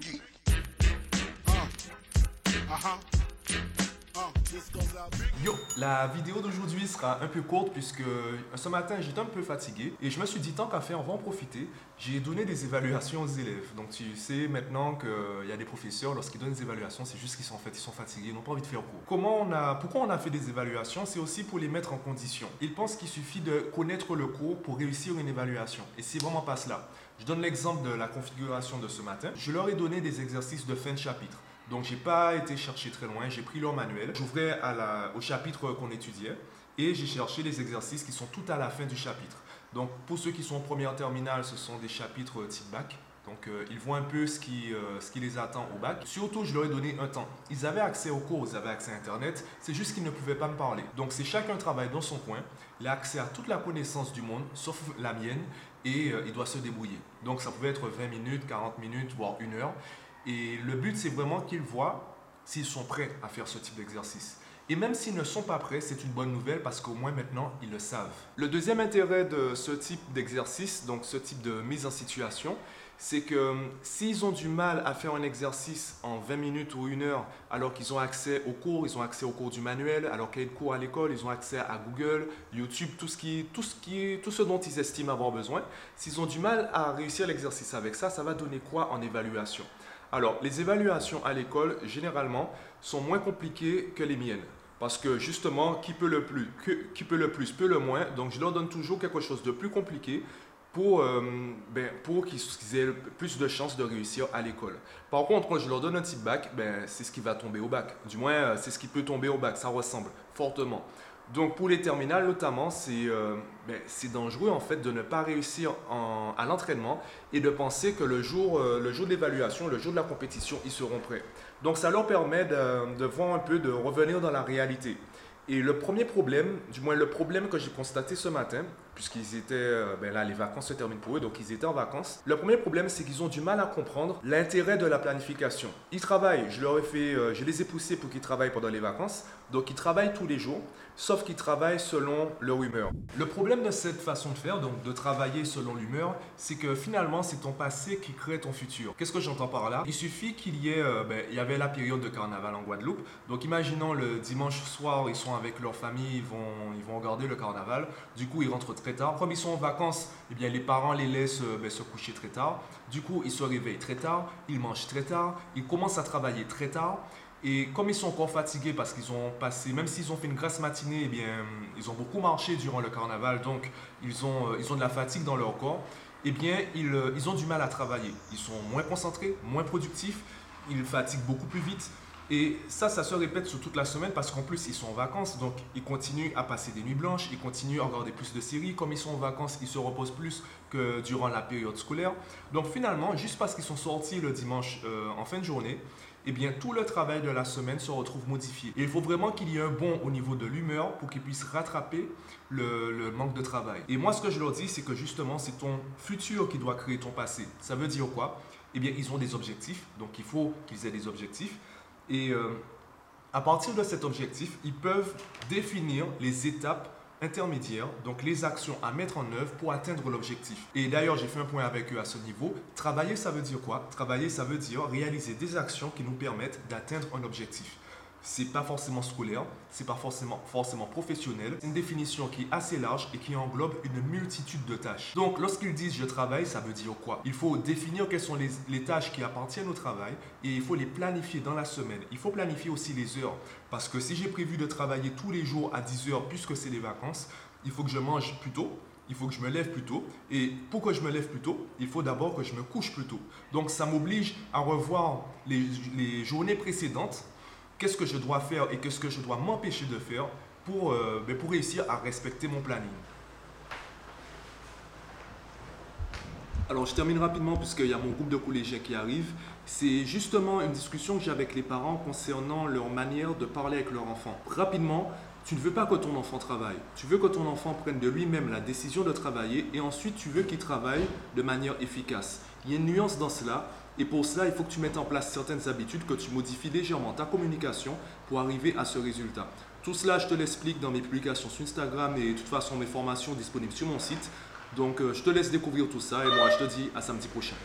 Biggie. Uh, uh huh. Yo, la vidéo d'aujourd'hui sera un peu courte puisque ce matin j'étais un peu fatigué et je me suis dit tant qu'à faire, on va en profiter. J'ai donné des évaluations aux élèves. Donc tu sais maintenant qu'il y a des professeurs, lorsqu'ils donnent des évaluations, c'est juste qu'ils sont en fait, sont fatigués, ils n'ont pas envie de faire cours. Comment on a, pourquoi on a fait des évaluations? C'est aussi pour les mettre en condition. Ils pensent qu'il suffit de connaître le cours pour réussir une évaluation. Et c'est vraiment pas cela. Je donne l'exemple de la configuration de ce matin. Je leur ai donné des exercices de fin de chapitre. Donc, j'ai pas été chercher très loin. J'ai pris leur manuel. J'ouvrais au chapitre qu'on étudiait et j'ai cherché les exercices qui sont tout à la fin du chapitre. Donc, pour ceux qui sont en première terminale, ce sont des chapitres type bac. Donc, euh, ils voient un peu ce qui, euh, ce qui les attend au bac. Surtout, je leur ai donné un temps. Ils avaient accès aux cours, ils avaient accès à Internet. C'est juste qu'ils ne pouvaient pas me parler. Donc, c'est chacun travaille dans son coin. Il a accès à toute la connaissance du monde, sauf la mienne, et euh, il doit se débrouiller. Donc, ça pouvait être 20 minutes, 40 minutes, voire une heure. Et le but, c'est vraiment qu'ils voient s'ils sont prêts à faire ce type d'exercice. Et même s'ils ne sont pas prêts, c'est une bonne nouvelle parce qu'au moins maintenant, ils le savent. Le deuxième intérêt de ce type d'exercice, donc ce type de mise en situation, c'est que euh, s'ils ont du mal à faire un exercice en 20 minutes ou une heure, alors qu'ils ont accès aux cours, ils ont accès aux cours du manuel, alors qu'il y a des cours à l'école, ils ont accès à Google, YouTube, tout ce, qui, tout, ce qui, tout ce dont ils estiment avoir besoin, s'ils ont du mal à réussir l'exercice avec ça, ça va donner quoi en évaluation? Alors, les évaluations à l'école, généralement, sont moins compliquées que les miennes. Parce que justement, qui peut le plus, qui peut le plus, peut le moins. Donc, je leur donne toujours quelque chose de plus compliqué pour, euh, ben, pour qu'ils aient plus de chances de réussir à l'école. Par contre, quand je leur donne un type bac, ben, c'est ce qui va tomber au bac. Du moins, euh, c'est ce qui peut tomber au bac. Ça ressemble fortement. Donc pour les terminales notamment, c'est euh, ben, c'est dangereux en fait de ne pas réussir à l'entraînement et de penser que le jour, euh, le jour de l'évaluation, le jour de la compétition, ils seront prêts. Donc ça leur permet de, de voir un peu, de revenir dans la réalité. Et le premier problème, du moins le problème que j'ai constaté ce matin, puisqu'ils étaient, euh, ben là les vacances se terminent pour eux, donc ils étaient en vacances. Le premier problème, c'est qu'ils ont du mal à comprendre l'intérêt de la planification. Ils travaillent, je leur ai fait, euh, je les ai poussés pour qu'ils travaillent pendant les vacances, donc ils travaillent tous les jours, sauf qu'ils travaillent selon leur humeur. Le problème de cette façon de faire, donc de travailler selon l'humeur, c'est que finalement c'est ton passé qui crée ton futur. Qu'est-ce que j'entends par là? Il suffit qu'il y ait, euh, ben, il y avait la période de carnaval en Guadeloupe, donc imaginons le dimanche soir, ils sont avec leur famille, ils vont, ils vont regarder le carnaval, du coup ils rentrent très tard. Comme ils sont en vacances, eh bien les parents les laissent euh, ben, se coucher très tard, du coup ils se réveillent très tard, ils mangent très tard, ils commencent à travailler très tard. Et comme ils sont encore fatigués parce qu'ils ont passé, même s'ils ont fait une grasse matinée, eh bien, ils ont beaucoup marché durant le carnaval, donc ils ont, euh, ils ont de la fatigue dans leur corps, eh bien, ils, euh, ils ont du mal à travailler. Ils sont moins concentrés, moins productifs, ils fatiguent beaucoup plus vite. Et ça, ça se répète sur toute la semaine parce qu'en plus, ils sont en vacances, donc ils continuent à passer des nuits blanches, ils continuent à regarder plus de séries. Comme ils sont en vacances, ils se reposent plus que durant la période scolaire. Donc finalement, juste parce qu'ils sont sortis le dimanche euh, en fin de journée, eh bien, tout le travail de la semaine se retrouve modifié. Et il faut vraiment qu'il y ait un bond au niveau de l'humeur pour qu'ils puissent rattraper le manque de travail. Et moi, ce que je leur dis, c'est que justement, c'est ton futur qui doit créer ton passé. Ça veut dire quoi? Eh bien, ils ont des objectifs, donc il faut qu'ils aient des objectifs. Et euh, à partir de cet objectif, ils peuvent définir les étapes intermédiaires, donc les actions à mettre en œuvre pour atteindre l'objectif. Et d'ailleurs, j'ai fait un point avec eux à ce niveau. Travailler, ça veut dire quoi? Travailler, ça veut dire réaliser des actions qui nous permettent d'atteindre un objectif. C'est pas forcément scolaire, c'est pas forcément, forcément professionnel. C'est une définition qui est assez large et qui englobe une multitude de tâches. Donc, lorsqu'ils disent je travaille, ça veut dire quoi? Il faut définir quelles sont les, tâches qui appartiennent au travail et il faut les planifier dans la semaine. Il faut planifier aussi les heures parce que si j'ai prévu de travailler tous les jours à 10 heures puisque c'est les vacances, il faut que je mange plus tôt. Il faut que je me lève plus tôt. Et pour que je me lève plus tôt, il faut d'abord que je me couche plus tôt. Donc ça m'oblige à revoir les journées précédentes qu'est-ce que je dois faire et qu'est-ce que je dois m'empêcher de faire pour, euh, ben, pour réussir à respecter mon planning. Alors je termine rapidement puisqu'il y a mon groupe de collégiens qui arrive. C'est justement une discussion que j'ai avec les parents concernant leur manière de parler avec leur enfant. Rapidement, tu ne veux pas que ton enfant travaille. Tu veux que ton enfant prenne de lui-même la décision de travailler et ensuite tu veux qu'il travaille de manière efficace. Il y a une nuance dans cela et pour cela, il faut que tu mettes en place certaines habitudes, que tu modifies légèrement ta communication pour arriver à ce résultat. Tout cela, je te l'explique dans mes publications sur Instagram et de toute façon mes formations disponibles sur mon site. Donc euh, je te laisse découvrir tout ça et moi je te dis à samedi prochain.